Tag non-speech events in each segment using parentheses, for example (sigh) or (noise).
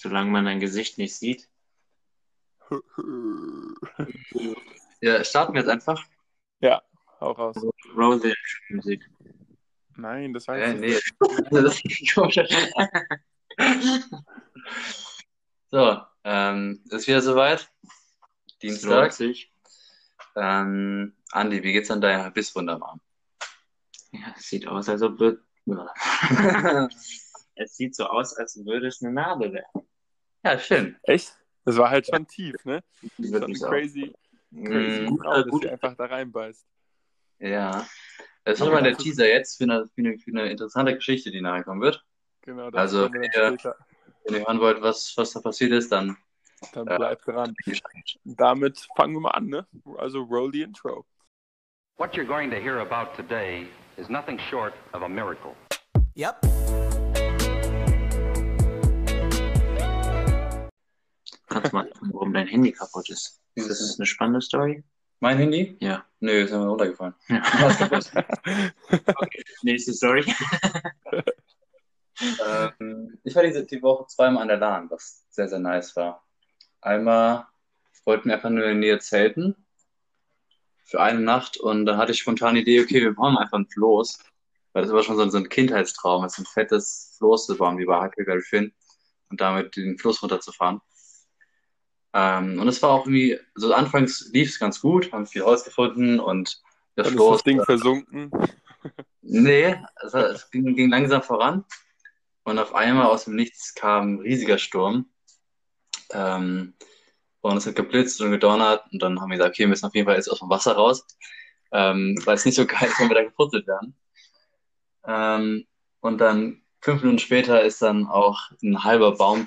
solange man dein Gesicht nicht sieht. (laughs) Ja, starten wir jetzt einfach. Ja, hau raus. Roll the Musik. Nein, das war Äh, nee. (laughs) Das ist so, ähm, ist wieder soweit. Dienstag. Ähm, Andi, wie geht's an deiner Bisswunde am Arm? Ja, es sieht aus, als ob (laughs) es sieht so aus, als würde es eine Narbe werden. Ja, schön. Echt? Das war halt schon tief, ne? Die Schon crazy, crazy Mm, gut, guter- auch, dass guter- sie einfach da reinbeißt. Ja. Das ist mal der Teaser jetzt für eine, für, eine, für eine interessante Geschichte, die nachher kommen wird. Genau, das Also, ja. später. Wenn ihr hören wollt, was, was da passiert ist, dann Dann Ja. bleibt dran. Damit fangen wir mal an, ne? Also roll the intro. What you're going to hear about today is nothing short of a miracle. Yep. Kannst mal gucken, warum dein Handy kaputt ist. Ist das eine spannende Story? mein Handy? Ja. Nö, ist mir runtergefallen. ja. (laughs) Kaputt? Nächste Story. (laughs) ähm, ich war diese, die Woche zweimal an der LAN, was sehr, sehr nice war. Einmal wollten wir einfach nur in der Nähe zelten für eine Nacht und dann hatte ich spontan die Idee, okay, wir bauen einfach ein Floß. Weil das war schon so, ein- so ein Kindheitstraum, es ist ein fettes Floß zu bauen, wie bei Huckleberry Finn und damit den Fluss runterzufahren. Ähm, und es war auch irgendwie, so anfangs lief es ganz gut, haben viel Holz gefunden und der Dann ist Floß das Ding versunken. Nee, es, es ging, ging langsam voran. Und auf einmal aus dem Nichts kam ein riesiger Sturm. Ähm, und es hat geblitzt und gedonnert. Und dann haben wir gesagt, okay, wir müssen auf jeden Fall jetzt aus dem Wasser raus. Ähm, weil es nicht so geil ist, wenn wir da geputzelt werden. Ähm, und dann fünf Minuten später ist dann auch ein halber Baum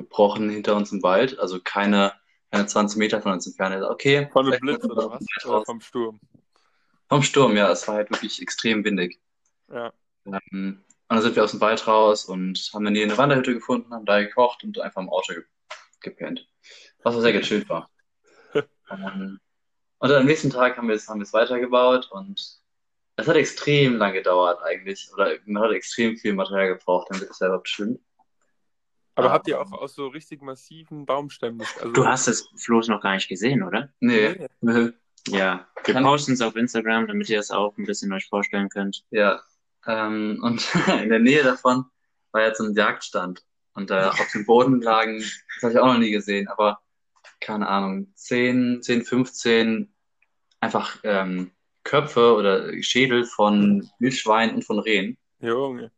zusammengebrochen hinter uns im Wald. Also keine, keine 20 Meter von uns entfernt. Okay, Von vielleicht Blitz oder was? Oder vom Sturm. Vom Sturm, ja. Es war halt wirklich extrem windig. Ja. Ähm, und dann sind wir aus dem Wald raus und haben dann hier eine Wanderhütte gefunden, haben da gekocht und einfach im Auto ge gepennt. Was auch sehr gechillt war. (laughs) ähm, und dann am nächsten Tag haben wir es, haben wir es weitergebaut und es hat extrem lang gedauert eigentlich. Oder man hat extrem viel Material gebraucht, damit es selber bestimmt. Aber Ah. habt ihr auch aus so richtig massiven Baumstämmen? Also, Du hast das Floß noch gar nicht gesehen, oder? Nee. Nö. (laughs) Ja. Wir posten es auf Instagram, damit ihr es auch ein bisschen euch vorstellen könnt. Ja. Ähm, und (laughs) in der Nähe davon war jetzt so ein Jagdstand. Und da (laughs) auf dem Boden lagen, das habe ich auch noch nie gesehen, aber keine Ahnung, 10, 10, 15 einfach ähm, Köpfe oder Schädel von Wildschweinen und von Rehen. Junge.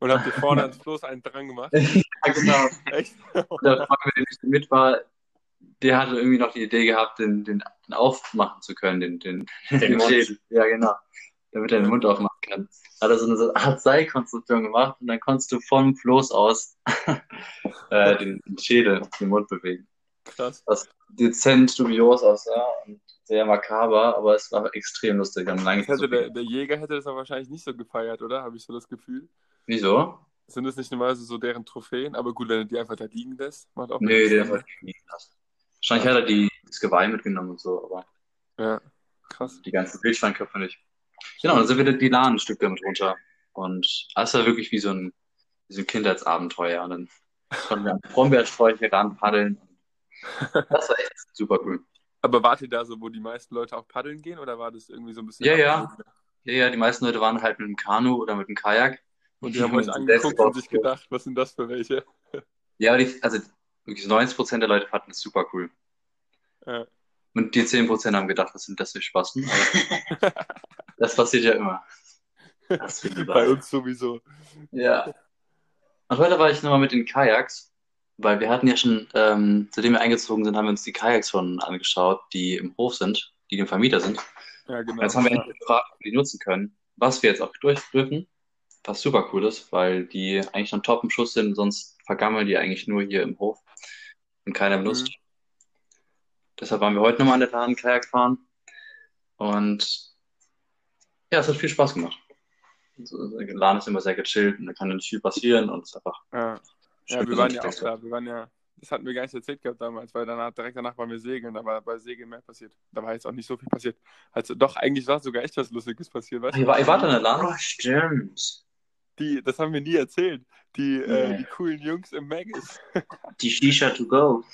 Und habt ihr vorne (laughs) ans Floß einen dran gemacht? Ja, genau. Echt? (laughs) Der Freund, mit dem ich mit war, der hatte irgendwie noch die Idee gehabt, den, den, den aufmachen zu können, den, den, den, Mund. Schädel. Ja, genau. Damit er den Mund aufmachen kann. Hat er so eine so eine Art Seilkonstruktion gemacht und dann konntest du vom Floß aus (laughs) äh, den, den Schädel, den Mund bewegen. Krass. Was dezent dubios aussah und sehr makaber, aber es war extrem lustig. Wir haben lange Das hätte der, der Jäger hätte das aber wahrscheinlich nicht so gefeiert, oder? Habe ich so das Gefühl. Wieso? Sind das nicht normalerweise so deren Trophäen? Aber gut, wenn du die einfach da liegen lässt, macht auch Nee, nichts. der hat nie gelassen. Wahrscheinlich hat er die, das Geweih mitgenommen und so, aber Ja, krass. die ganzen Wildschweinköpfe nicht. Genau, dann sind wir die LAN ein Stück damit runter. Und das war wirklich wie so ein, wie so ein Kindheitsabenteuer. Und dann konnten wir am Brombeersträuche ran paddeln. Das war echt super cool. Aber wart ihr da so, wo die meisten Leute auch paddeln gehen? Oder war das irgendwie so ein bisschen... Ja, ja. Ja, ja, die meisten Leute waren halt mit dem Kanu oder mit dem Kajak. Und die haben euch angeguckt und sich gedacht, was sind das für welche? (laughs) Ja, die, also wirklich 90 Prozent der Leute fanden es super cool. Ja. Und die 10 Prozent haben gedacht, was sind das für Spasten? (laughs) Das passiert ja immer. Das Bei uns sowieso. Ja. Und heute war ich nochmal mit den Kajaks, weil wir hatten ja schon, ähm, seitdem wir eingezogen sind, haben wir uns die Kajaks schon angeschaut, die im Hof sind, die dem Vermieter sind. Ja, genau. Jetzt haben wir endlich gefragt, ob wir die nutzen können, was wir jetzt auch durch dürfen, was super cool ist, weil die eigentlich noch top im Schuss sind, sonst vergammeln die eigentlich nur hier im Hof und keiner benutzt. Deshalb waren wir heute nochmal an der Lahn Kajak fahren und ja, es hat viel Spaß gemacht. So, Der Lahn ist immer sehr gechillt und da kann nicht viel passieren und es ist einfach Ja, ja wir waren ja auch da. Wir waren ja, das hatten wir gar nicht erzählt gehabt damals, weil danach, direkt danach waren wir segeln. Da war bei Segeln mehr passiert. Da war jetzt auch nicht so viel passiert. Also doch, eigentlich war sogar echt was Lustiges passiert, weißt du? war, wart an der Lahn? Oh, stimmt. Die, das haben wir nie erzählt. die, äh, Ja. die coolen Jungs im Maggis. (laughs) Die Shisha to go.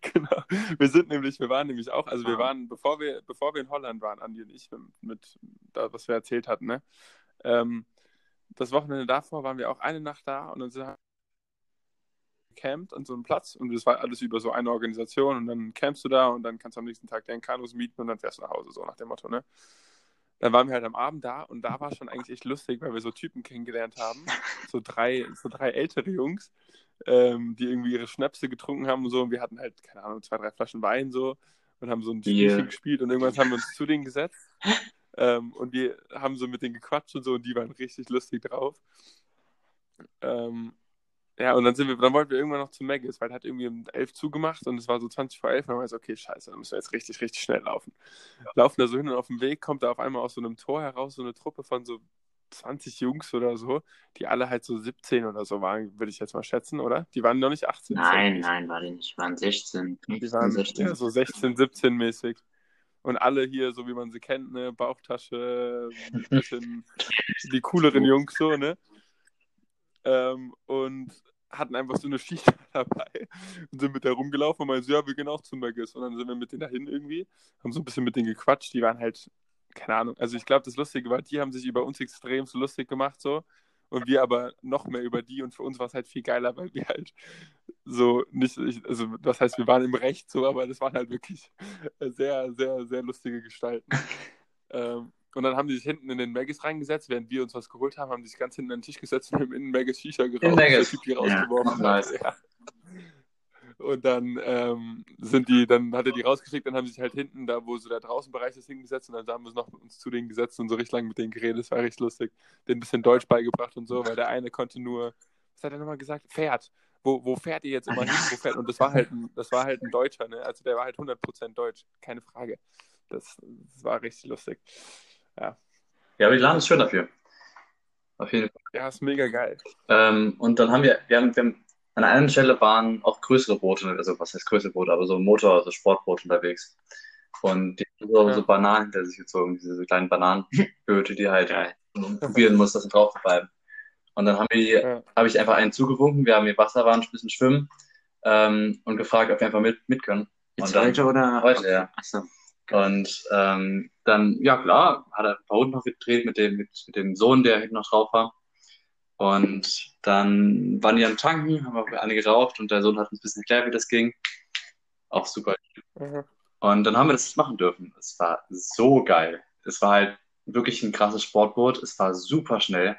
Genau. Wir sind nämlich, wir waren nämlich auch, also wir waren, bevor wir, bevor wir in Holland waren, Andi und ich, mit, mit da, was wir erzählt hatten, ne? Ähm, das Wochenende davor waren wir auch eine Nacht da und dann sind wir gecampt an so einem Platz und das war alles über so eine Organisation und dann campst du da und dann kannst du am nächsten Tag deinen Kanus mieten und dann fährst du nach Hause, so nach dem Motto, ne? Dann waren wir halt am Abend da und da war schon eigentlich echt lustig, weil wir so Typen kennengelernt haben, (laughs) so drei, so drei ältere Jungs, ähm, die irgendwie ihre Schnäpse getrunken haben und so und wir hatten halt, keine Ahnung, zwei, drei Flaschen Wein so und haben so ein Spielchen Yeah. gespielt und irgendwann haben wir uns zu denen gesetzt (laughs) ähm, und wir haben so mit denen gequatscht und so und die waren richtig lustig drauf. Ähm, ja, und dann sind wir, dann wollten wir irgendwann noch zu Maggis, weil er hat irgendwie um 11 zugemacht und es war so 20 vor 11 und dann war ich so, okay, scheiße, dann müssen wir jetzt richtig, richtig schnell laufen. Laufen da so hin und auf dem Weg kommt da auf einmal aus so einem Tor heraus so eine Truppe von so 20 Jungs oder so, die alle halt so 17 oder so waren, würde ich jetzt mal schätzen, oder? Die waren noch nicht 18. Nein, nein, war die nicht. Waren 16. Die waren 16. ja, so 16, 17 mäßig. Und alle hier, so wie man sie kennt, ne, Bauchtasche, bisschen (laughs) die cooleren Jungs so, ne? Ähm, und hatten einfach so eine Schicht (laughs) dabei und sind mit der rumgelaufen und meinten, so, ja, wir gehen auch zu Maggis. Und dann sind wir mit denen dahin irgendwie, haben so ein bisschen mit denen gequatscht. Die waren halt, keine Ahnung, also ich glaube, das Lustige war, die haben sich über uns extrem so lustig gemacht, so. Und wir aber noch mehr über die und für uns war es halt viel geiler, weil wir halt so nicht, ich, also das heißt, wir waren im Recht so, aber das waren halt wirklich sehr, sehr, sehr lustige Gestalten. (laughs) ähm, und dann haben die sich hinten in den Maggis reingesetzt, während wir uns was geholt haben, haben die sich ganz hinten an den Tisch gesetzt und haben in den Maggis Shisha geraucht, der Typ die Ja, rausgeworfen nice. Ja. Und dann ähm, sind die, dann hat er die rausgeschickt, dann haben sie sich halt hinten, da wo so der Draußenbereich ist, hingesetzt und dann haben wir uns noch mit uns zu denen gesetzt und so richtig lang mit denen geredet. Das war richtig lustig. Denen ein bisschen Deutsch beigebracht und so, weil der eine konnte nur, was hat er nochmal gesagt? Pferd. Wo, wo fährt ihr jetzt immer hin? Wo fährt? Und das war halt ein, das war halt ein Deutscher, ne? Also der war halt 100% Deutsch, keine Frage. Das, das war richtig lustig. Ja. Ja, aber die Laden ist schön dafür. Auf jeden Fall. Ja, ist mega geil. Ähm, und dann haben wir, wir haben, wir haben, an einer Stelle waren auch größere Boote, also was heißt größere Boote, aber so Motor, also Sportboote unterwegs. Und die haben so, Ja. so Bananen hinter sich gezogen, diese so kleinen Bananenböte, die halt Geil. probieren muss, dass sie drauf bleiben. Und dann haben wir, Ja. habe ich einfach einen zugewunken, wir haben hier Wasser, waren ein bisschen schwimmen ähm, und gefragt, ob wir einfach mit, mit können. Jetzt Und dann- heute oder? Heute, ja. Achso. Und ähm, dann, ja klar, hat er ein paar Runden noch gedreht mit dem, mit, mit dem Sohn, der hinten noch drauf war. Und dann waren die am Tanken, haben wir alle geraucht und der Sohn hat uns ein bisschen erklärt, wie das ging. Auch super. Mhm. Und dann haben wir das machen dürfen. Es war so geil. Es war halt wirklich ein krasses Sportboot. Es war super schnell.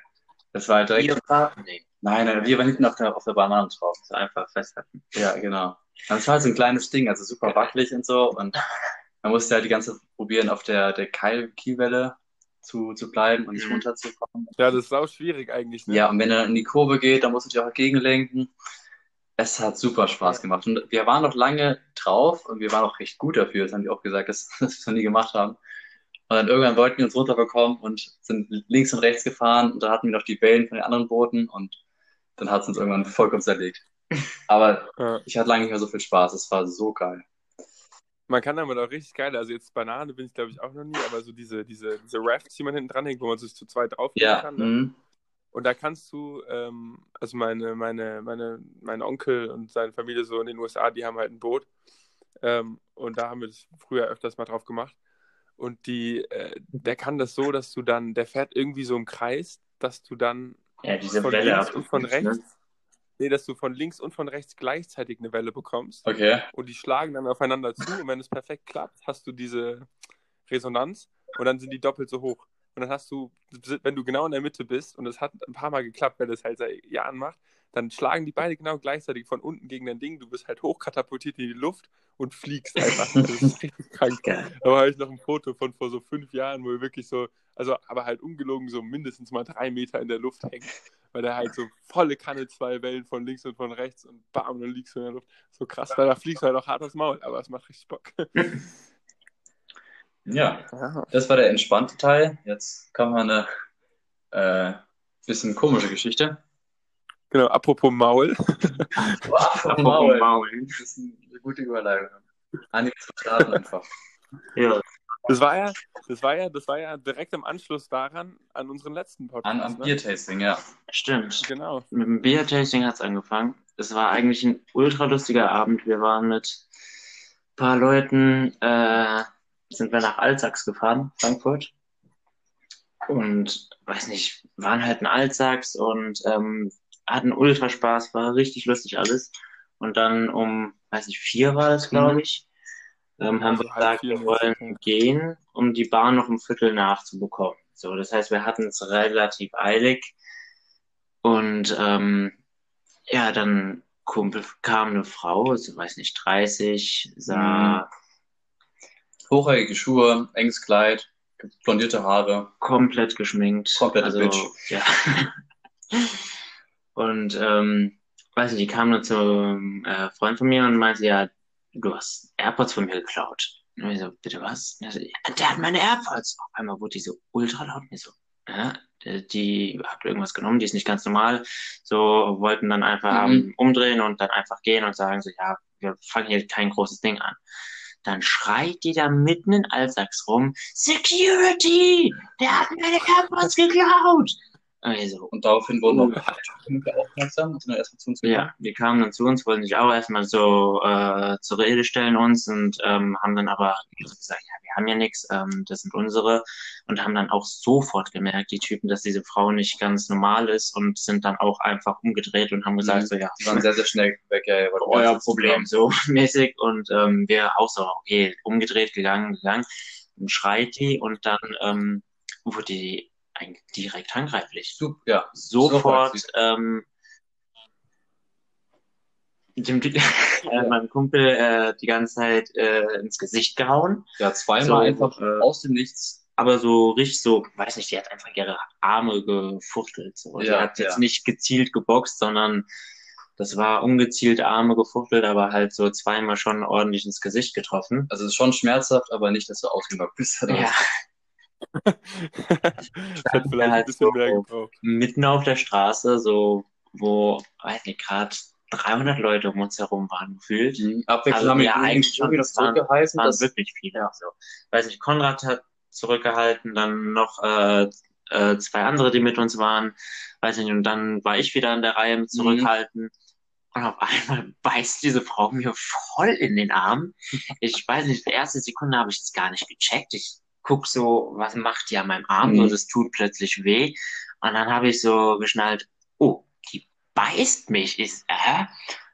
Es war halt direkt. Paar? Nee. Nein, nein, wir waren hinten auf der, auf der Banane drauf. Einfach festhalten. (laughs) Ja, genau. Und es war halt so ein kleines Ding, also super wackelig und so. Und (laughs) man musste halt die ganze Zeit probieren, auf der, der Keil Kielwelle zu, zu bleiben und nicht Mhm. runterzukommen. Ja, das ist auch schwierig eigentlich. Ne? Ja, und wenn er in die Kurve geht, dann musst du dich auch gegenlenken. Es hat super Spaß gemacht. Und wir waren noch lange drauf und wir waren auch recht gut dafür. Das haben die auch gesagt, dass, (laughs) dass wir es noch nie gemacht haben. Und dann irgendwann wollten wir uns runterbekommen und sind links und rechts gefahren und da hatten wir noch die Wellen von den anderen Booten und dann hat es uns irgendwann vollkommen zerlegt. Aber Ja. ich hatte lange nicht mehr so viel Spaß. Es war so geil. Man kann damit auch richtig geil, also jetzt Banane bin ich glaube ich auch noch nie, aber so diese, diese, diese Rafts, die man hinten dranhängt, wo man sich zu zweit drauflegen Ja, kann. Ne? mhm. Und da kannst du, ähm, also meine, meine, meine, mein Onkel und seine Familie so in den USA, die haben halt ein Boot. Ähm, und da haben wir das früher öfters mal drauf gemacht. Und die, äh, der kann das so, dass du dann, der fährt irgendwie so im Kreis, dass du dann Ja, von links und von abgeführt, rechts, nee, dass du von links und von rechts gleichzeitig eine Welle bekommst. Okay. und die schlagen dann aufeinander zu und wenn es perfekt klappt, hast du diese Resonanz und dann sind die doppelt so hoch. Und dann hast du, wenn du genau in der Mitte bist und es hat ein paar Mal geklappt, weil das halt seit Jahren macht, dann schlagen die beide genau gleichzeitig von unten gegen dein Ding. Du bist halt hochkatapultiert in die Luft und fliegst einfach. Das ist (laughs) richtig krank. Da habe ich noch ein Foto von vor so fünf Jahren, wo wir wirklich so, also aber halt ungelogen so mindestens mal drei Meter in der Luft hängt. Weil der halt so volle Kanne zwei Wellen von links und von rechts und bam, dann liegst du in der Luft. So krass, weil da fliegst du halt auch hart aufs Maul, aber es macht richtig Bock. (laughs) Ja, das war der entspannte Teil. Jetzt kommen wir eine äh, bisschen komische Geschichte. Genau, apropos Maul. (laughs) Apropos Maul. Maul. Das ist eine gute Überleitung. Andi, wir starten einfach. Ja, Das war ja, das war ja, das war ja direkt im Anschluss daran an unseren letzten Podcast. An, am ne? Biertasting, ja. Stimmt. Genau. Mit dem Beer-Tasting hat es angefangen. Es war eigentlich ein ultra lustiger Abend. Wir waren mit ein paar Leuten, äh, sind wir nach Altsachs gefahren, Frankfurt. Und weiß nicht, waren halt in Altsachs und ähm, hatten ultra Spaß, war richtig lustig alles. Und dann um, weiß nicht, vier war das, glaube Mhm. ich, ähm, haben Also wir gesagt, wir wollen ja. gehen, um die Bahn noch um Viertel nachzubekommen. So, das heißt, wir hatten es relativ eilig. Und ähm, ja, dann Kumpel kam eine Frau, so weiß nicht, 30, sah Hochhackige Schuhe, enges Kleid, blondierte Haare. komplett geschminkt. Komplette also, Bitch. Ja. (laughs) Und ähm, weiß nicht, die kam dann zum äh, Freund von mir und meinte, ja, du hast AirPods von mir geklaut. Und ich so, bitte was? Und so, ja, der hat meine AirPods. Auf einmal wurde die so ultra laut. Und ich so, ja, die, hat irgendwas genommen, die ist nicht ganz normal. So wollten dann einfach Mhm. ähm, umdrehen und dann einfach gehen und sagen so, ja, wir fangen hier kein großes Ding an. Dann schreit die da mitten in Altsachs rum, Security! Der hat meine AirPods geklaut! Also, Und daraufhin wurden auch Kumpel aufmerksam und sind dann erstmal zu uns gekommen. ja, die kamen dann zu uns, wollten sich auch erstmal so äh, zur Rede stellen uns und ähm, haben dann aber gesagt, ja, wir haben ja nichts, ähm, das sind unsere. Und haben dann auch sofort gemerkt, die Typen, dass diese Frau nicht ganz normal ist und sind dann auch einfach umgedreht und haben gesagt, Mhm. so ja, Die waren sehr, sehr schnell weg, ja, euer Problem, so (laughs) mäßig und ähm, wir auch so, okay, umgedreht, gegangen, gegangen, dann schreit die und dann ähm, wurde die eigentlich direkt handgreiflich Super, ja. sofort Sofort. ähm, dem, (laughs) äh, meinem Kumpel äh, die ganze Zeit äh, ins Gesicht gehauen. Ja, zweimal So, einfach äh, aus dem Nichts. Aber so richtig so, weiß nicht, die hat einfach ihre Arme gefuchtelt. So. die Ja, hat jetzt ja. nicht gezielt geboxt, sondern das war ungezielt Arme gefuchtelt, aber halt so zweimal schon ordentlich ins Gesicht getroffen. Also es ist schon schmerzhaft, aber nicht, dass du ausgenockt bist. Ja, (laughs) hat vielleicht ein halt bisschen so. mehr gebraucht. mitten auf der Straße, so, wo, weiß nicht, gerade 300 Leute um uns herum waren gefühlt. Mhm. Abwechselnd Also, haben wir ja, eigentlich schon, das waren- zurückgeheißen. Es waren dass- wirklich viele. Also, weiß nicht, Konrad hat zurückgehalten, dann noch äh, äh, zwei andere, die mit uns waren, weiß nicht, und dann war ich wieder an der Reihe mit zurückhalten. Und auf einmal (laughs) beißt diese Frau mir voll in den Arm. Ich weiß nicht, die erste Sekunde habe ich es gar nicht gecheckt. Ich guck so, was macht die an meinem Arm? Mhm. So, das tut plötzlich weh. Und dann habe ich so geschnallt, oh, die beißt mich. Ist, äh?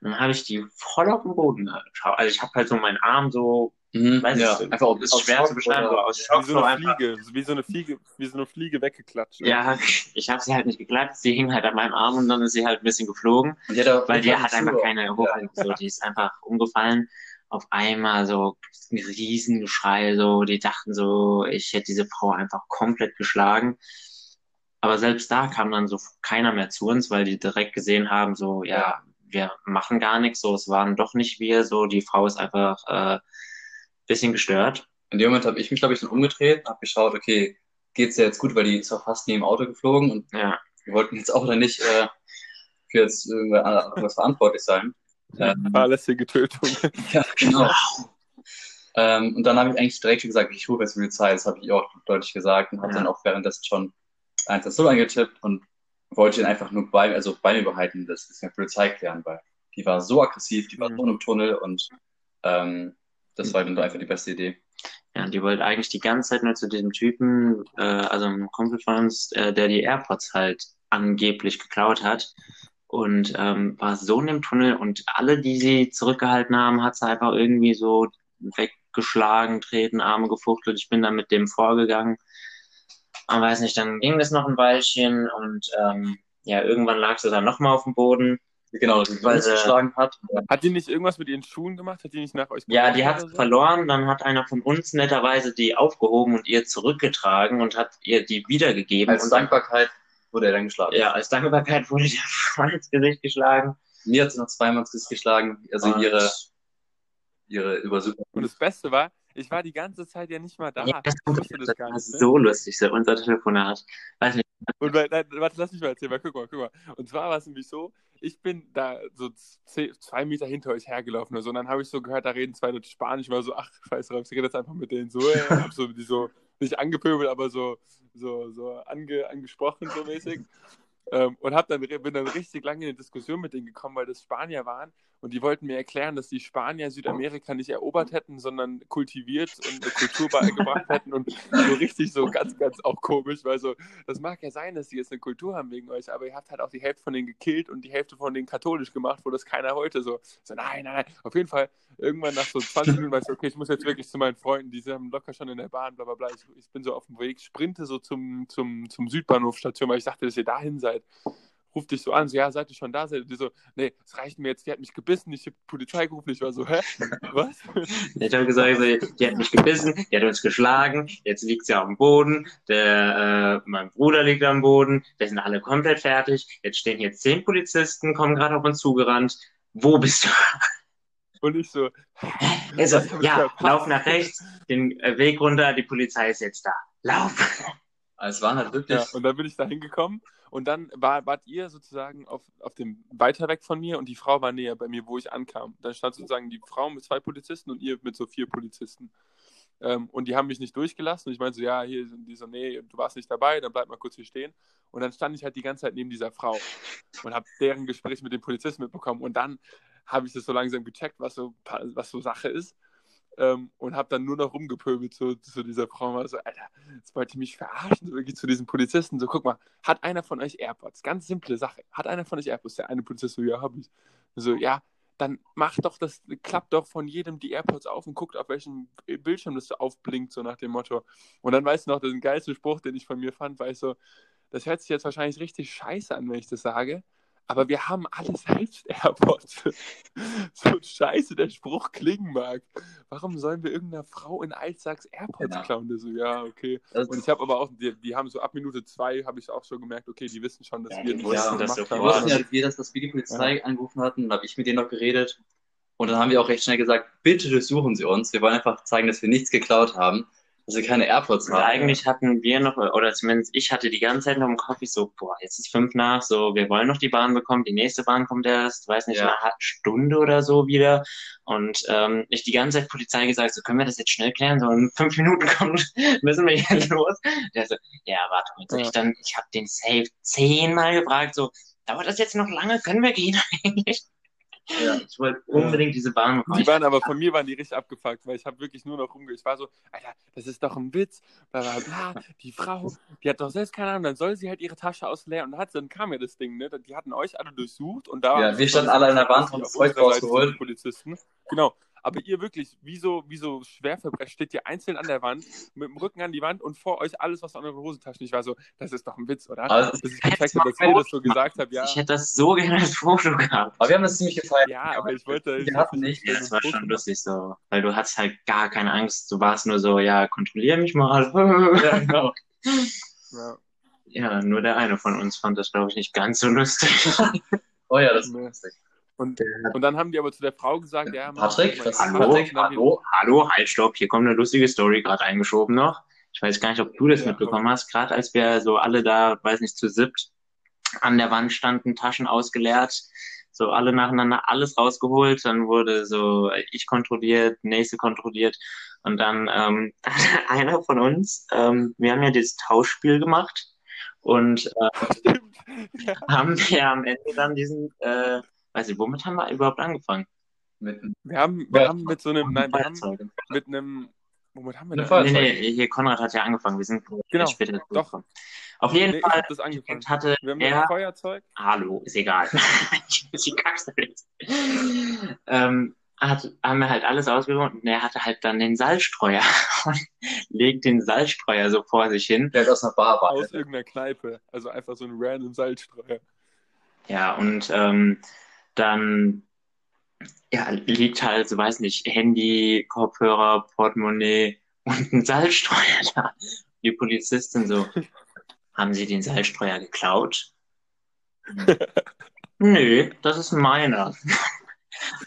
Und dann habe ich die voll auf den Boden geschaut. Also ich habe halt so meinen Arm so Mhm. Weiß ja, ich, einfach auch ist schwer zu beschreiben, aber aus Wie Schock so so eine. Fliege, wie so eine Fliege, wie so eine Fliege weggeklatscht. Ja, (laughs) ich habe sie halt nicht geklappt. Sie hing halt an meinem Arm und dann ist sie halt ein bisschen geflogen, Und die hat, weil die hat einfach keine Hochhaltung. So, die ist einfach umgefallen. Auf einmal so ein Riesengeschrei, so die dachten so, ich hätte diese Frau einfach komplett geschlagen. Aber selbst da kam dann so keiner mehr zu uns, weil die direkt gesehen haben, so ja, wir machen gar nichts, so es waren doch nicht wir, so die Frau ist einfach äh, bisschen gestört. In dem Moment habe ich mich, glaube ich, dann umgedreht, habe geschaut, okay, geht's dir jetzt gut, weil die ist auch fast neben dem Auto geflogen und Ja, wir wollten jetzt auch dann nicht äh, für jetzt irgendwas verantwortlich sein. Ähm, Fahrlässige Tötung. (laughs) ja, genau. Ähm, und dann habe ich eigentlich direkt schon gesagt, ich rufe jetzt Polizei, das habe ich auch deutlich gesagt und habe Ja. dann auch währenddessen schon 110 angetippt und wollte ihn einfach nur bei, also bei mir behalten, das ist mit Polizei klären, weil die war so aggressiv, die war Mhm. so im Tunnel und ähm, das war dann einfach die beste Idee. Ja, und die wollte eigentlich die ganze Zeit nur zu diesem Typen, äh, also einem Kumpel von uns, äh, der die AirPods halt angeblich geklaut hat. Und ähm, war so in dem Tunnel und alle, die sie zurückgehalten haben, hat sie einfach irgendwie so weggeschlagen, treten, Arme gefuchtelt. Ich bin dann mit dem vorgegangen. Man weiß nicht, dann ging das noch ein Weilchen und ähm, ja, irgendwann lag sie dann nochmal auf dem Boden. Genau, Weil sie- geschlagen hat. Hat die nicht irgendwas mit ihren Schuhen gemacht? Hat die nicht nach euch Ja, die hat so? verloren, dann hat einer von uns netterweise die aufgehoben und ihr zurückgetragen und hat ihr die wiedergegeben. Als und dann, Dankbarkeit wurde er dann geschlagen. ja, als Dankbarkeit wurde der (laughs) voll ins Gesicht geschlagen. Mir hat sie noch zweimal ins Gesicht geschlagen, also Und- ihre, ihre über super. Und das Beste war, ich war die ganze Zeit ja nicht mal da. Ja, das, ich das, das gar war nicht. So lustig, so unser Telefonat. Weiß nicht, Und weil, nein, warte, lass mich mal erzählen, weil guck mal, guck mal. Und zwar war es nämlich so, ich bin da so zwei Meter hinter euch hergelaufen oder so, und dann habe ich so gehört, da reden zwei Leute Spanisch, war so, ach, scheiß drauf, ich rede jetzt einfach mit denen so, äh, hab so die so, nicht angepöbelt, aber so, so, so ange, angesprochen, so mäßig. Ähm, und hab dann, bin dann richtig lange in eine Diskussion mit denen gekommen, weil das Spanier waren und die wollten mir erklären, dass die Spanier Südamerika nicht erobert hätten, sondern kultiviert und eine Kultur beigebracht hätten und so richtig so ganz, ganz auch komisch, weil so, das mag ja sein, dass sie jetzt eine Kultur haben wegen euch, aber ihr habt halt auch die Hälfte von denen gekillt und die Hälfte von denen katholisch gemacht, wo das keiner wollte. So, so nein, nein, nein. Auf jeden Fall, irgendwann nach so 20 Minuten weißt du, okay, ich muss jetzt wirklich zu meinen Freunden, die sind locker schon in der Bahn, bla bla bla. Ich, ich bin so auf dem Weg, sprinte so zum, zum, zum Südbahnhofstation, weil ich dachte, dass ihr dahin seid. Ruf dich so an, so, ja, seid ihr schon da? Seid ihr so, nee, es reicht mir jetzt, die hat mich gebissen, ich hab die Polizei gerufen, ich war so, hä? (laughs) Was? Ich habe gesagt, so, die hat mich gebissen, die hat uns geschlagen, jetzt liegt sie auf dem Boden, der, äh, mein Bruder liegt am Boden, wir sind alle komplett fertig, jetzt stehen hier zehn Polizisten, kommen gerade auf uns zugerannt. Wo bist du? Und ich so, Also, (laughs) ja, lauf nach rechts, den äh, Weg runter, die Polizei ist jetzt da. Lauf! Also es waren halt wirklich. Ja, und dann bin ich da hingekommen und dann war, wart ihr sozusagen auf, auf dem weiter weg von mir und die Frau war näher bei mir, wo ich ankam. Dann stand sozusagen die Frau mit zwei Polizisten und ihr mit so vier Polizisten. Ähm, und die haben mich nicht durchgelassen. Und ich meinte so, ja, hier sind die so, nee, du warst nicht dabei, dann bleib mal kurz hier stehen. Und dann stand ich halt die ganze Zeit neben dieser Frau und habe deren Gespräch mit den Polizisten mitbekommen. Und dann habe ich das so langsam gecheckt, was so, was so Sache ist. Ähm, und habe dann nur noch rumgepöbelt zu, zu dieser Frau. Und war so, Alter, jetzt wollt ihr mich verarschen, so wirklich zu diesen Polizisten. So, guck mal, hat einer von euch AirPods? Ganz simple Sache. Hat einer von euch AirPods? Der eine Polizist so, ja, hab ich. So, ja, dann macht doch das, klappt doch von jedem die AirPods auf und guckt, auf welchem Bildschirm das so aufblinkt, so nach dem Motto. Und dann weißt du noch, den geilste Spruch, den ich von mir fand, war ich so, das hört sich jetzt wahrscheinlich richtig scheiße an, wenn ich das sage, aber wir haben alle selbst AirPods. (laughs) so scheiße der Spruch klingen mag. Warum sollen wir irgendeiner Frau in Altsachs AirPods Ja. klauen? So, ja, okay. Das, Und ich habe aber auch, die, die haben so ab Minute zwei, habe ich auch schon gemerkt, okay, die wissen schon, dass Ja, wir die nicht wussten das gemacht haben. wussten ja, wir, dass, dass wir die Polizei angerufen hatten, dann habe ich mit denen noch geredet. Und dann haben wir auch recht schnell gesagt, bitte durchsuchen Sie uns. Wir wollen einfach zeigen, dass wir nichts geklaut haben, wir keine AirPods haben. eigentlich hatten wir noch, oder zumindest ich hatte die ganze Zeit noch im Kopf, so, boah, jetzt ist fünf nach, so, wir wollen noch die Bahn bekommen, die nächste Bahn kommt erst, weiß nicht, Ja. eine halbe Stunde oder so wieder. Und ähm, ich die ganze Zeit Polizei gesagt, so, können wir das jetzt schnell klären? So, in fünf Minuten (laughs) kommt, müssen wir jetzt los. Der so, ja, warte mal, so, Ja. ich dann, ich habe den Safe zehnmal gefragt, so, dauert das jetzt noch lange? Können wir gehen (laughs) eigentlich? Ja. Ich wollte unbedingt diese Bahn bekommen. Die waren aber von mir waren die richtig abgefuckt, weil ich habe wirklich nur noch rumge... Ich war so, Alter, das ist doch ein Witz, bla bla bla. Die Frau, die hat doch selbst keine Ahnung, dann soll sie halt ihre Tasche ausleeren. Und dann, hat, dann kam ja das Ding, ne? Die hatten euch alle durchsucht und da... Ja, wir standen alle an der Wand, auf das Zeug rausgeholt. Polizisten. Genau. Aber ihr wirklich, wie so, wie so Schwerverbrecher, steht ihr einzeln an der Wand, mit dem Rücken an die Wand und vor euch alles, was an euren Hosentaschen. Ich war so, das ist doch ein Witz, oder? Bis ich gecheckt habe, dass ihr das so gesagt habt, ja. Ich hätte das so gerne als Foto gehabt. Aber wir haben das ziemlich gefeiert. Ja, aber ich wollte. Wir hatten nicht. Ja, das war schon lustig so, weil du hattest halt gar keine Angst. Du warst nur so, ja, kontrollier mich mal. (laughs) Ja, genau. Ja. Ja, nur der eine von uns fand das, glaube ich, nicht ganz so lustig. (laughs) Oh ja, das ist lustig. Und, und dann haben die aber zu der Frau gesagt, ja, Patrick, was- hallo, Patrick, hallo, hallo, halt, stopp, hier kommt eine lustige Story gerade eingeschoben noch. Ich weiß gar nicht, ob du das Ja, mitbekommen hast, gerade als wir so alle da, weiß nicht, zu siebt an der Wand standen, Taschen ausgeleert, so alle nacheinander alles rausgeholt, dann wurde so ich kontrolliert, nächste kontrolliert und dann ähm, (laughs) einer von uns, ähm, wir haben ja dieses Tauschspiel gemacht und äh. (laughs) Ja. haben wir am Ende dann diesen, äh, weiß ich, womit haben wir überhaupt angefangen? Mit, Wir haben, wir Ja. haben mit so einem, nein, wir haben mit einem, womit haben wir denn? Nee, nee, hier Konrad hat ja angefangen. Wir sind Genau, später doch. Auf jeden Nee, ich Fall das angefangen. hatte Wir haben er, Feuerzeug. hallo, ist egal. (laughs) Die Kackstory. ähm, hat, haben wir halt alles ausgewogen und er hatte halt dann den Salzstreuer (laughs) und legt den Salzstreuer so vor sich hin. der hat aus einer Bar war. Aus irgendeiner Kneipe. Also einfach so ein random Salzstreuer. Ja, und ähm, dann ja, liegt halt, so weiß nicht, Handy, Kopfhörer, Portemonnaie (laughs) und ein Salzstreuer da. Die Polizistin so, (laughs) haben Sie den Salzstreuer geklaut? (laughs) Nö, das ist meiner.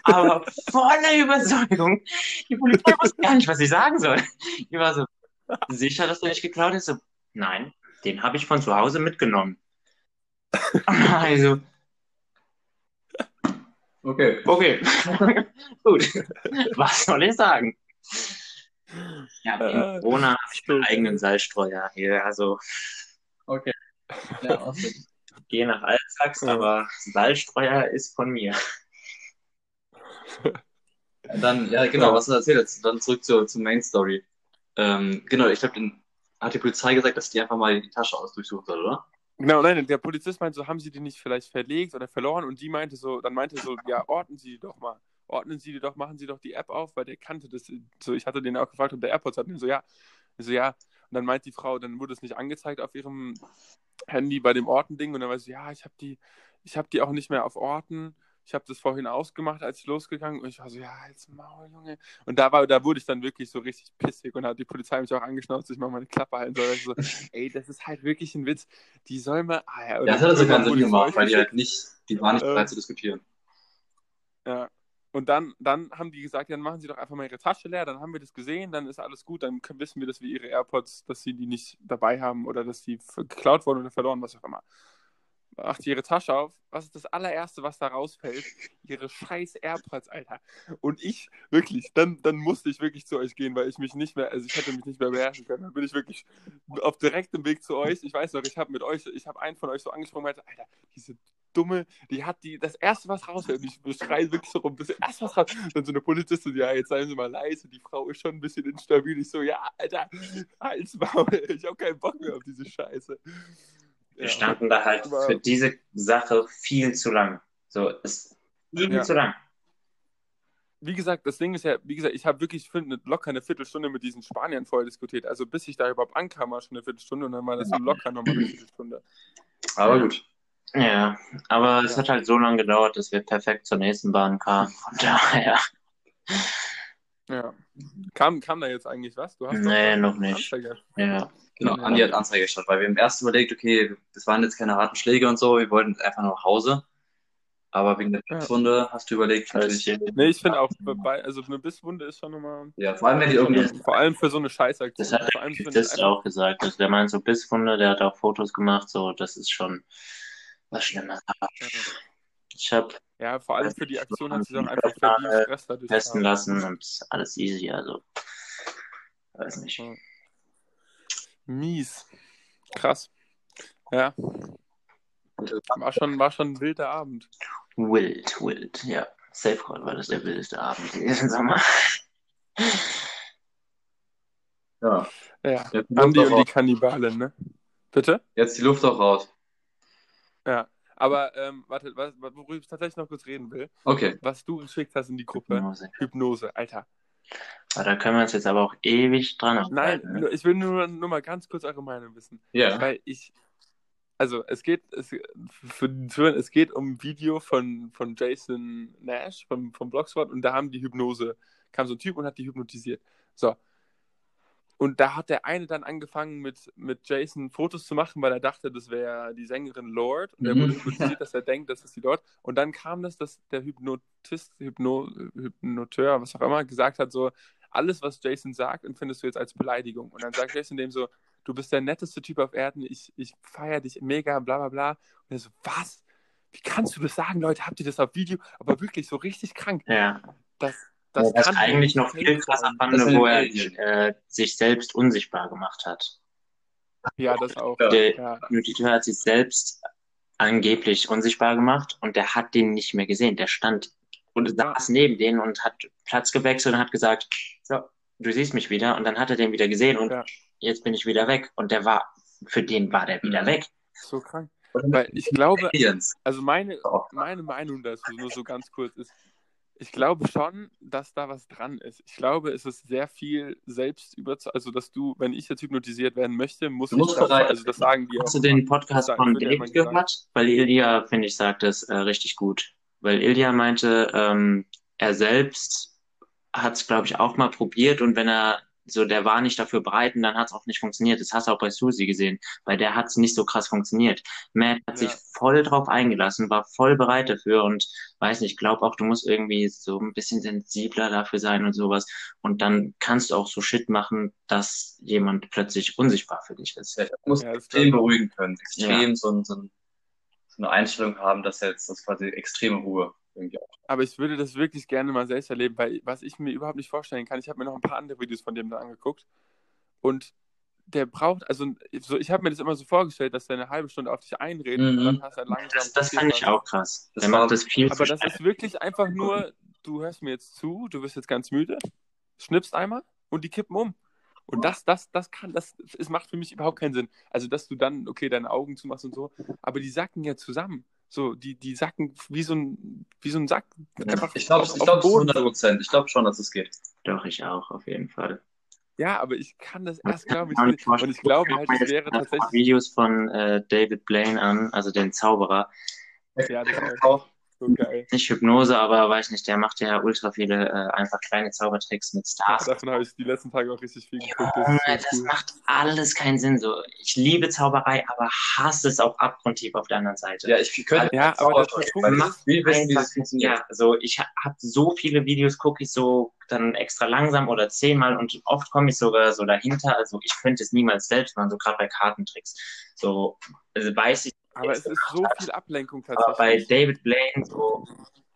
aber voller Überzeugung. Die Polizei wusste gar nicht, was ich sagen soll. Die war so, sicher, dass der nicht geklaut ist? So, nein, den habe ich von zu Hause mitgenommen. Also, Okay. okay, (laughs) gut. Was soll ich sagen? Ja, Äh, in Corona habe ich meinen eigenen Salzstreuer hier. Also, Okay. Ja, (laughs) awesome. gehe nach Altsachs, Ja. aber Salzstreuer ist von mir. Dann, ja, genau, was du erzählt hast. Dann zurück zur, zur Main Story. Ähm, genau, ich glaube, hat die Polizei gesagt, dass die einfach mal die Tasche aus durchsucht hat, oder? Genau, nein, der Polizist meinte so, haben Sie die nicht vielleicht verlegt oder verloren? Und die meinte so, dann meinte so, ja, ordnen Sie die doch mal. Ordnen Sie die doch, machen Sie doch die App auf, weil der kannte das. So, ich hatte den auch gefragt, ob der AirPods hat. Und so, ja. Ich so, ja. Und dann meint die Frau, dann wurde es nicht angezeigt auf ihrem Handy bei dem Orten-Ding. Und dann war sie, ja, ich habe die, ich habe die auch nicht mehr auf Orten. Ich habe das vorhin ausgemacht, als ich losgegangen und ich war so, ja, jetzt Maul, Junge. Und da war, da wurde ich dann wirklich so richtig pissig und hat die Polizei mich auch angeschnauzt, dass ich mal meine Klappe halten soll. Ich so, (laughs) ey, das ist halt wirklich ein Witz. Die soll mal. Ah, ja, Ja, das hat also keinen Sinn gemacht, weil die halt nicht, die waren nicht Äh. bereit zu diskutieren. Ja. Und dann, dann haben die gesagt, ja, dann machen Sie doch einfach mal Ihre Tasche leer, dann haben wir das gesehen, dann ist alles gut, dann können, wissen wir, dass wir Ihre AirPods, dass Sie die nicht dabei haben oder dass die geklaut wurden oder verloren, was auch immer. Macht ihre Tasche auf. Was ist das allererste, was da rausfällt? Ihre scheiß AirPods, Alter. Und ich, wirklich, dann, dann musste ich wirklich zu euch gehen, weil ich mich nicht mehr, also ich hätte mich nicht mehr beherrschen können. Dann bin ich wirklich auf direktem Weg zu euch. Ich weiß noch, ich habe mit euch, ich habe einen von euch so angesprochen meinte, Alter, diese dumme, die hat die, das erste, was rausfällt, ich schreie wirklich so rum, das erste, was raus, dann so eine Polizistin, ja, jetzt seien Sie mal leise, die Frau ist schon ein bisschen instabil. Ich so, ja, Alter, halt's ich habe keinen Bock mehr auf diese Scheiße. Wir standen da halt Aber- für diese Sache viel zu lang. So, es viel Ja. zu lang. Wie gesagt, das Ding ist ja, wie gesagt, ich habe wirklich für eine, locker eine Viertelstunde mit diesen Spaniern vorher diskutiert. Also bis ich da überhaupt ankam, war schon eine Viertelstunde und dann war das so locker nochmal eine Viertelstunde. Aber gut. Ja, aber es Ja. hat halt so lange gedauert, dass wir perfekt zur nächsten Bahn kamen. Von daher, Ja. Kam, kam da jetzt eigentlich was? Du hast Nee, doch noch nicht. Anzeiger. ja. Genau, Ja. Andi hat Anzeige gestellt, weil wir haben erst überlegt, okay, das waren jetzt keine harten Schläge und so, wir wollten einfach nur nach Hause. Aber wegen der Ja. Bisswunde hast du überlegt, natürlich, Nee, ich finde auch, bei, also eine Bisswunde ist schon nochmal. ja, vor allem wenn die irgendwie, Vor allem für so eine Scheißaktion. Das hat Vor der allem Polizist auch gesagt. Also der meint so Bissfunde, der hat auch Fotos gemacht, so, das ist schon was Schlimmes. Ich habe Ja, vor allem für die Aktion hat sie auch einfach verdient, Stress dadurch. testen lassen und alles easy, also weiß nicht. Mies. Krass. Ja, war schon, war schon ein wilder Abend. Wild, wild, ja. Safeguard war das der wildeste Abend diesen Sommer. (laughs) ja, Ja. jetzt die Andi und die. Kannibalen, ne? Bitte? Jetzt die Luft auch raus. Ja. Aber, ähm, warte, was, worüber ich tatsächlich noch kurz reden will, Okay, was du geschickt hast in die Gruppe. Hypnose. Hypnose, Alter. Aber da können wir uns jetzt aber auch ewig dran Nein, aufhalten. ne? ich will nur, nur mal ganz kurz eure Meinung wissen. ja. Weil ich, also es geht, es, für, für, es geht um ein Video von, von Jason Nash vom, vom Blogspot und da haben die Hypnose, kam so ein Typ und hat die hypnotisiert. So. Und da hat der eine dann angefangen mit, mit Jason Fotos zu machen, weil er dachte, das wäre die Sängerin Lord und er Mhm. wurde hypnotisiert, dass er denkt, das ist die Lord. Und dann kam das, dass der Hypnotist, Hypno, Hypnoteur, was auch immer, gesagt hat, so, alles, was Jason sagt, empfindest du jetzt als Beleidigung. Und dann sagt Jason dem so, du bist der netteste Typ auf Erden, ich, ich feiere dich mega, bla bla bla. Und er so, was? Wie kannst du das sagen, Leute? Habt ihr das auf Video? Aber wirklich so richtig krank. Ja, Das, das, das was kann eigentlich noch viel krasser fand, wo er äh, sich selbst unsichtbar gemacht hat. Ja, das auch. Ja. Der Ja. Hat sich selbst angeblich unsichtbar gemacht und der hat den nicht mehr gesehen. Der stand und saß neben denen und hat Platz gewechselt und hat gesagt, so, du siehst mich wieder. Und dann hat er den wieder gesehen und Ja. jetzt bin ich wieder weg. Und der war, für den war der wieder Mhm. weg. So krank. Weil ich glaube, also meine, Auch. meine Meinung dazu, nur so ganz kurz, ist, ich glaube schon, dass da was dran ist. Ich glaube, es ist sehr viel selbst also dass du, wenn ich jetzt hypnotisiert werden möchte, muss Du ich das, bereit also das sagen die auch. Hast du den Podcast von Dave gehört? Weil Ilja, finde ich, sagt das äh, richtig gut. Weil Ilja meinte, ähm, er selbst hat es, glaube ich, auch mal probiert und wenn er so der war nicht dafür bereit und dann hat es auch nicht funktioniert. Das hast du auch bei Susi gesehen. Bei der hat es nicht so krass funktioniert. Matt hat Ja. sich voll drauf eingelassen, war voll bereit dafür und weiß nicht, glaub auch, du musst irgendwie so ein bisschen sensibler dafür sein und sowas. Und dann kannst du auch so Shit machen, dass jemand plötzlich unsichtbar für dich ist. Ja, muss Ja, das extrem beruhigen können, extrem so, ein, so, ein, so eine Einstellung haben, dass er jetzt das quasi extreme Ruhe irgendwie auch. Aber ich würde das wirklich gerne mal selbst erleben, weil was ich mir überhaupt nicht vorstellen kann, ich habe mir noch ein paar andere Videos von dem dann angeguckt und der braucht, also so, ich habe mir das immer so vorgestellt, dass der eine halbe Stunde auf dich einredet Mhm. und dann hast du halt langsam. Das, das fand ich auch krass. Das Der macht das viel Aber zu das ist wirklich einfach nur, du hörst mir jetzt zu, du wirst jetzt ganz müde, schnippst einmal und die kippen um. Und das, das, das kann, das, es macht für mich überhaupt keinen Sinn. Also, dass du dann, okay, deine Augen zumachst und so, aber die sacken ja zusammen. So, die, die sacken wie so ein, wie so ein Sack. Einfach Ich glaube, ich glaube dem Boden. 100 Prozent. Ich glaube schon, dass es geht. Doch, ich auch, auf jeden Fall. Ja, aber ich kann das erst, glaube ich, vorstellen. Und ich glaube halt, es wäre tatsächlich. Videos von äh, David Blaine an, also den Zauberer. Ja, das ist auch so geil. Nicht Hypnose, aber weiß nicht, der macht ja ultra viele äh, einfach kleine Zaubertricks mit Ja, Stars. davon habe ich die letzten Tage auch richtig viel geguckt. Junge, Das das cool. macht alles keinen Sinn. So, ich liebe Zauberei, aber hasse es auch abgrundtief auf der anderen Seite. Ja, ich könnte Ja, aber weil ist, ich will wissen, wie das funktioniert. ja, so ich habe so viele Videos, gucke ich so dann extra langsam oder zehnmal und oft komme ich sogar so dahinter. Also ich könnte es niemals selbst machen, so gerade bei Kartentricks. So also weiß ich, Aber es ist so viel Ablenkung aber bei tatsächlich. David Blaine so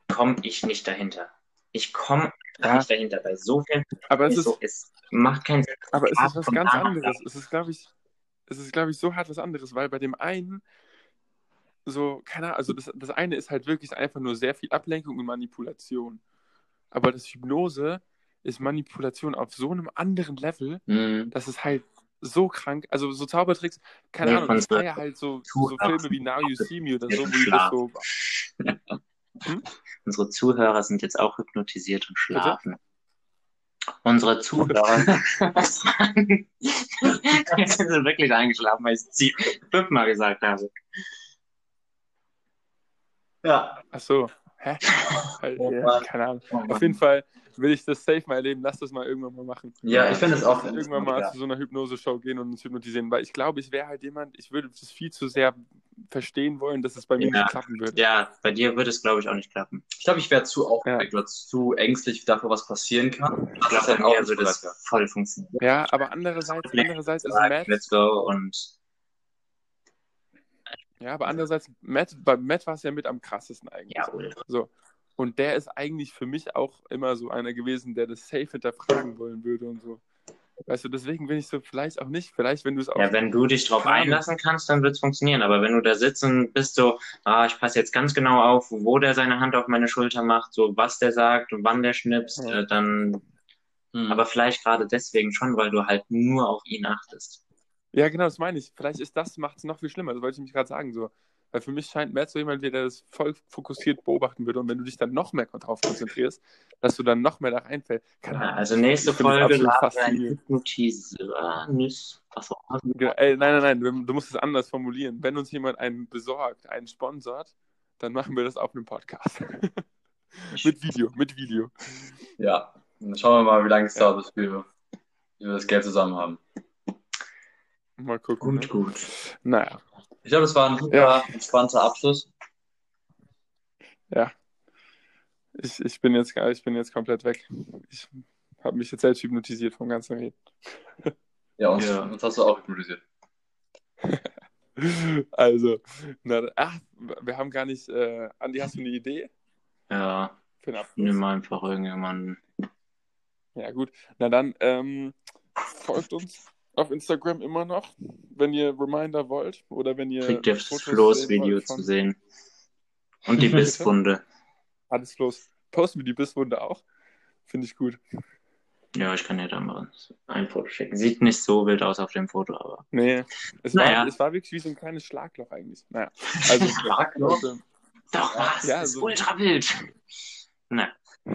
komme ich nicht dahinter. Ich komme Ja. nicht dahinter bei so vielen. Aber es ist, so, es macht keinen Sinn. aber es ist was ganz an- anderes. Es ist, glaube ich, es ist, glaube ich, so hart was anderes, weil bei dem einen so, keine Ahnung, also das, das eine ist halt wirklich einfach nur sehr viel Ablenkung und Manipulation. Aber das Hypnose ist Manipulation auf so einem anderen Level, Mhm. das ist halt so krank. Also so Zaubertricks, keine Ja, Ahnung, ich feiere halt so, so. Filme wie Now You See Me oder so, wo das so. (laughs) Hm? Unsere Zuhörer sind jetzt auch hypnotisiert und schlafen. Unsere Zuhörer (laughs) (laughs) sind wirklich eingeschlafen, weil ich sie- fünfmal gesagt habe. Ja. Ach so. Hä? Oh ja, keine Ahnung. Oh. Auf jeden Fall will ich das safe mal erleben. Lass das mal irgendwann mal machen. Ja, ich finde es auch. Irgendwann mal Ja. zu so einer Hypnose-Show gehen und uns hypnotisieren, weil ich glaube, ich wäre halt jemand, ich würde das viel zu sehr verstehen wollen, dass es bei mir Ja. nicht klappen würde. Ja, bei dir würde es, glaube ich, auch nicht klappen. Ich glaube, ich wäre zu aufgeregt oder zu ängstlich dafür, was passieren kann. Ich glaube, bei mir würde es voll funktionieren. Ja, aber andererseits, andererseits ist Matt, Let's go und ja, aber andererseits, Matt, bei Matt war es ja mit am krassesten eigentlich. ja. So. Und der ist eigentlich für mich auch immer so einer gewesen, der das safe hinterfragen wollen würde und so. Weißt du, deswegen bin ich so, vielleicht auch nicht, vielleicht, wenn du es auch. Ja, wenn du dich drauf einlassen kannst, dann wird es funktionieren. Aber wenn du da sitzt und bist so, ah, ich passe jetzt ganz genau auf, wo der seine Hand auf meine Schulter macht, so was der sagt und wann der schnipst, Ja. äh, dann, Mhm. aber vielleicht gerade deswegen schon, weil du halt nur auf ihn achtest. Ja, genau, das meine ich. Vielleicht ist das, macht es noch viel schlimmer. Das wollte ich mich gerade sagen. So. Weil für mich scheint Matt so jemand, der das voll fokussiert beobachten würde. Und wenn du dich dann noch mehr drauf konzentrierst, dass du dann noch mehr da reinfällst. Keine Ja, also nächste Folge laden wir ein faszinierend. Hypnotiseur, Nüss, was auch immer. Ey, nein, nein, nein, du, musst es anders formulieren. Wenn uns jemand einen besorgt, einen sponsort, dann machen wir das auf einem Podcast. (laughs) mit Video, mit Video. Ja. Dann schauen wir mal, wie lange es dauert, bis wir, bis wir das Geld zusammen haben. Mal gucken. ne? gut. Naja, Ich glaube, es war ein super Ja. entspannter Abschluss. ja. Ich, ich, bin jetzt, ich bin jetzt komplett weg. Ich habe mich jetzt selbst hypnotisiert vom ganzen Reden. Ja, uns, Ja. uns hast du auch hypnotisiert. (laughs) Also, na, ach, wir haben gar nicht. Äh, Andi, hast du eine Idee Ja, für den nimm einfach irgendjemanden. Ja, gut. Na dann, ähm, folgt uns auf Instagram immer noch, wenn ihr Reminder wollt oder wenn ihr Kriegt ihr Floß-Video sehen wollt zu von- sehen. Und die (laughs) Bisswunde. Alles Floß. Posten wir die Bisswunde auch? Finde ich gut. Ja, ich kann dir da mal ein Foto schicken. Sieht nicht so wild aus auf dem Foto, aber. Nee, es, Naja. war, es war wirklich wie so ein kleines Schlagloch eigentlich. Naja, also, (laughs) Schlagloch? also Doch, was? Ja, ist so- ultra wild. Na, (laughs)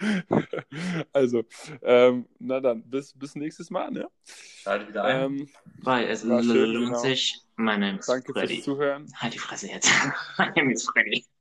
(laughs) also ähm, na dann, bis, bis nächstes Mal, ne? Schalte wieder ein. Ähm, weil es War schön, lohnt genau. sich. My name is danke Freddy. fürs Zuhören. Halt die Fresse jetzt. (laughs) My name is Freddy.